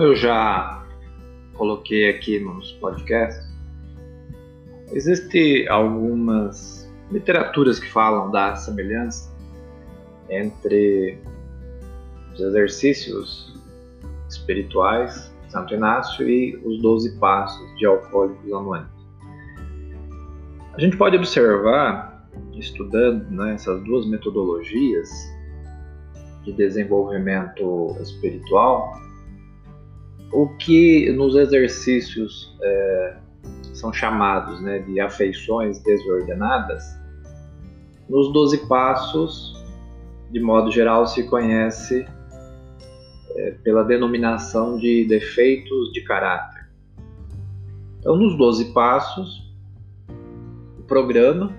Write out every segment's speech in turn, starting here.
Como eu já coloquei aqui nos podcasts, existem algumas literaturas que falam da semelhança entre os exercícios espirituais de Santo Inácio e os Doze Passos de Alcoólicos Anônimos. A gente pode observar, estudando né, essas duas metodologias de desenvolvimento espiritual, o que nos exercícios é, são chamados né, de afeições desordenadas, nos Doze Passos de modo geral, se conhece é, pela denominação de defeitos de caráter. Então, nos 12 passos, o programa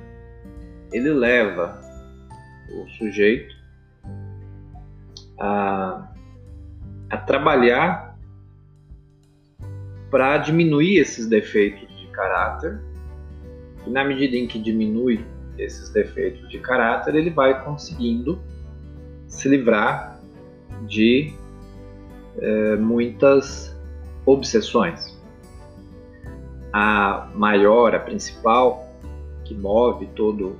ele leva o sujeito a, a trabalhar para diminuir esses defeitos de caráter. E na medida em que diminui esses defeitos de caráter, ele vai conseguindo se livrar de é, muitas obsessões. A maior, a principal, que move todo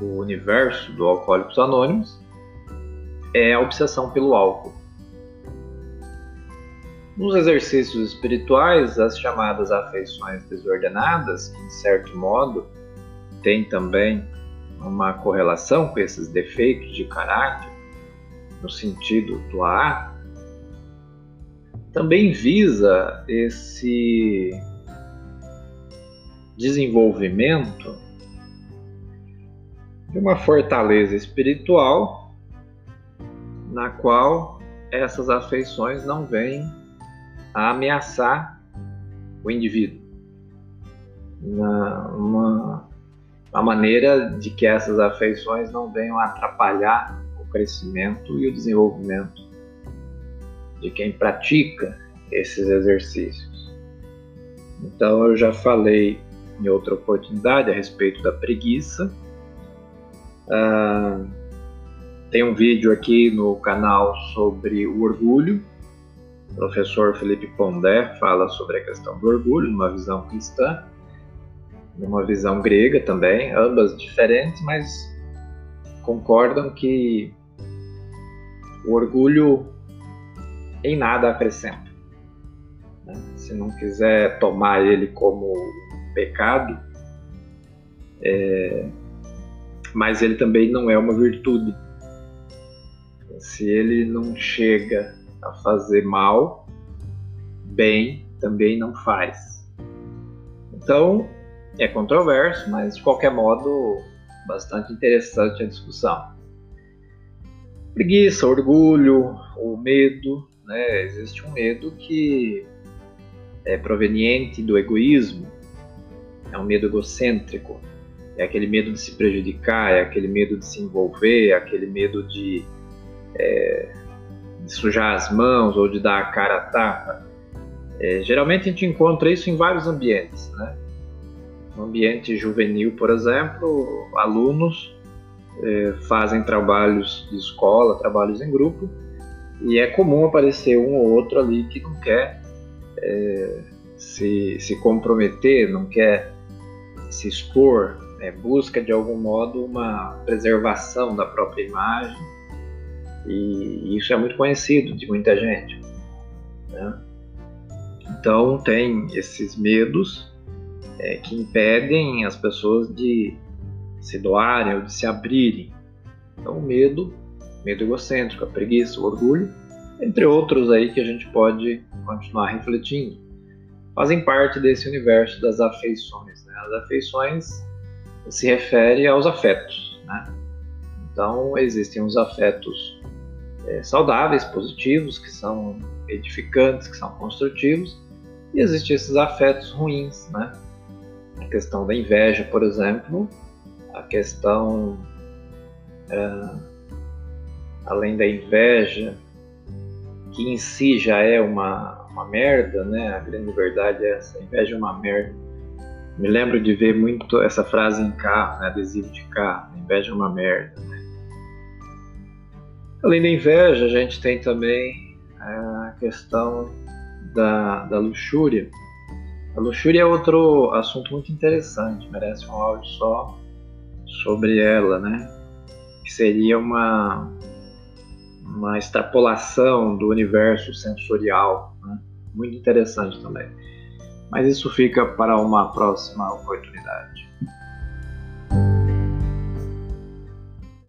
o universo do Alcoólicos Anônimos, é a obsessão pelo álcool. Nos exercícios espirituais, as chamadas afeições desordenadas, que, de certo modo, têm também uma correlação com esses defeitos de caráter, no sentido do A, também visa esse desenvolvimento de uma fortaleza espiritual na qual essas afeições não vêm a ameaçar o indivíduo. Na, uma a maneira de que essas afeições não venham atrapalhar o crescimento e o desenvolvimento de quem pratica esses exercícios. Então, eu já falei em outra oportunidade a respeito da preguiça. Ah, tem um vídeo aqui no canal sobre o orgulho. O professor Felipe Pondé fala sobre a questão do orgulho, numa visão cristã numa visão grega também, ambas diferentes, mas concordam que o orgulho em nada acrescenta. Né? Se não quiser tomar ele como pecado, é... mas ele também não é uma virtude. Se ele não chega a fazer mal, bem também não faz. Então, é controverso, mas de qualquer modo, bastante interessante a discussão. Preguiça, orgulho, o medo, né? Existe um medo que é proveniente do egoísmo, é um medo egocêntrico, é aquele medo de se prejudicar, é aquele medo de se envolver, é aquele medo de, é, de sujar as mãos ou de dar a cara a tapa. É, geralmente a gente encontra isso em vários ambientes, né? No ambiente juvenil, por exemplo, alunos é, fazem trabalhos de escola, trabalhos em grupo, e é comum aparecer um ou outro ali que não quer é, se, se comprometer, não quer se expor, né, busca de algum modo uma preservação da própria imagem, e isso é muito conhecido de muita gente. Né? Então, tem esses medos é, que impedem as pessoas de se doarem ou de se abrirem. Então, o medo, medo egocêntrico, a preguiça, o orgulho, entre outros aí que a gente pode continuar refletindo, fazem parte desse universo das afeições. Né? As afeições se refere aos afetos. Né? Então, existem os afetos é, saudáveis, positivos, que são edificantes, que são construtivos, e existem esses afetos ruins, né? a questão da inveja, por exemplo, a questão, é, além da inveja, que em si já é uma, uma merda, né? A grande verdade é essa, a inveja é uma merda. Me lembro de ver muito essa frase em carro, né? adesivo de carro, a inveja é uma merda. Além da inveja, a gente tem também a questão da, da luxúria. A luxúria é outro assunto muito interessante, merece um áudio só sobre ela, né? Que seria uma, uma extrapolação do universo sensorial, né? muito interessante também. Mas isso fica para uma próxima oportunidade.